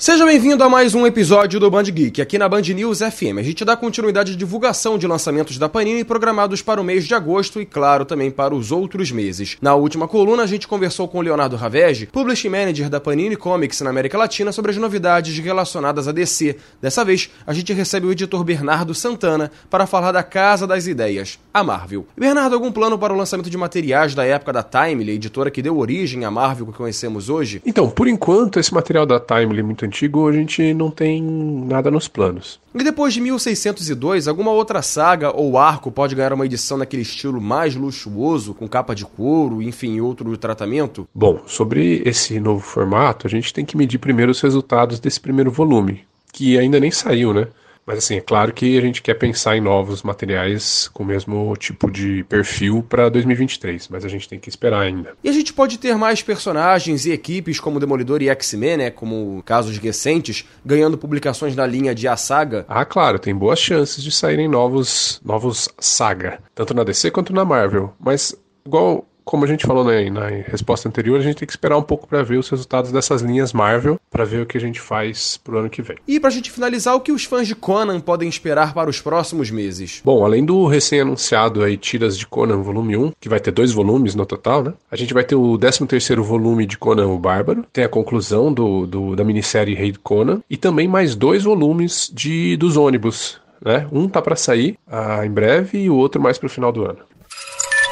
Seja bem-vindo a mais um episódio do Band Geek, aqui na Band News FM. A gente dá continuidade à divulgação de lançamentos da Panini programados para o mês de agosto e, claro, também para os outros meses. Na última coluna, a gente conversou com Leonardo Ravege, Publishing Manager da Panini Comics na América Latina, sobre as novidades relacionadas à DC. Dessa vez, a gente recebe o editor Bernardo Santana para falar da Casa das Ideias, a Marvel. Bernardo, algum plano para o lançamento de materiais da época da Timely, editora que deu origem à Marvel que conhecemos hoje? Então, por enquanto, esse material da Timely é muito antigo, a gente não tem nada nos planos. E depois de 1602, alguma outra saga ou arco pode ganhar uma edição naquele estilo mais luxuoso, com capa de couro, enfim, outro tratamento? Bom, sobre esse novo formato, a gente tem que medir primeiro os resultados desse primeiro volume, que ainda nem saiu, né? Mas assim, é claro que a gente quer pensar em novos materiais com o mesmo tipo de perfil para 2023, mas a gente tem que esperar ainda. E a gente pode ter mais personagens e equipes como Demolidor e X-Men, né, como casos recentes, ganhando publicações na linha de A Saga? Ah, claro, tem boas chances de saírem novos novos Saga, tanto na DC quanto na Marvel, mas igual como a gente falou na, na resposta anterior, a gente tem que esperar um pouco para ver os resultados dessas linhas Marvel, para ver o que a gente faz pro ano que vem. E pra gente finalizar, o que os fãs de Conan podem esperar para os próximos meses? Bom, além do recém-anunciado aí Tiras de Conan volume 1, que vai ter dois volumes no total, né? A gente vai ter o 13º volume de Conan o Bárbaro, tem a conclusão do, do da minissérie Rei Conan, e também mais dois volumes de dos ônibus, né? Um tá para sair ah, em breve e o outro mais pro final do ano.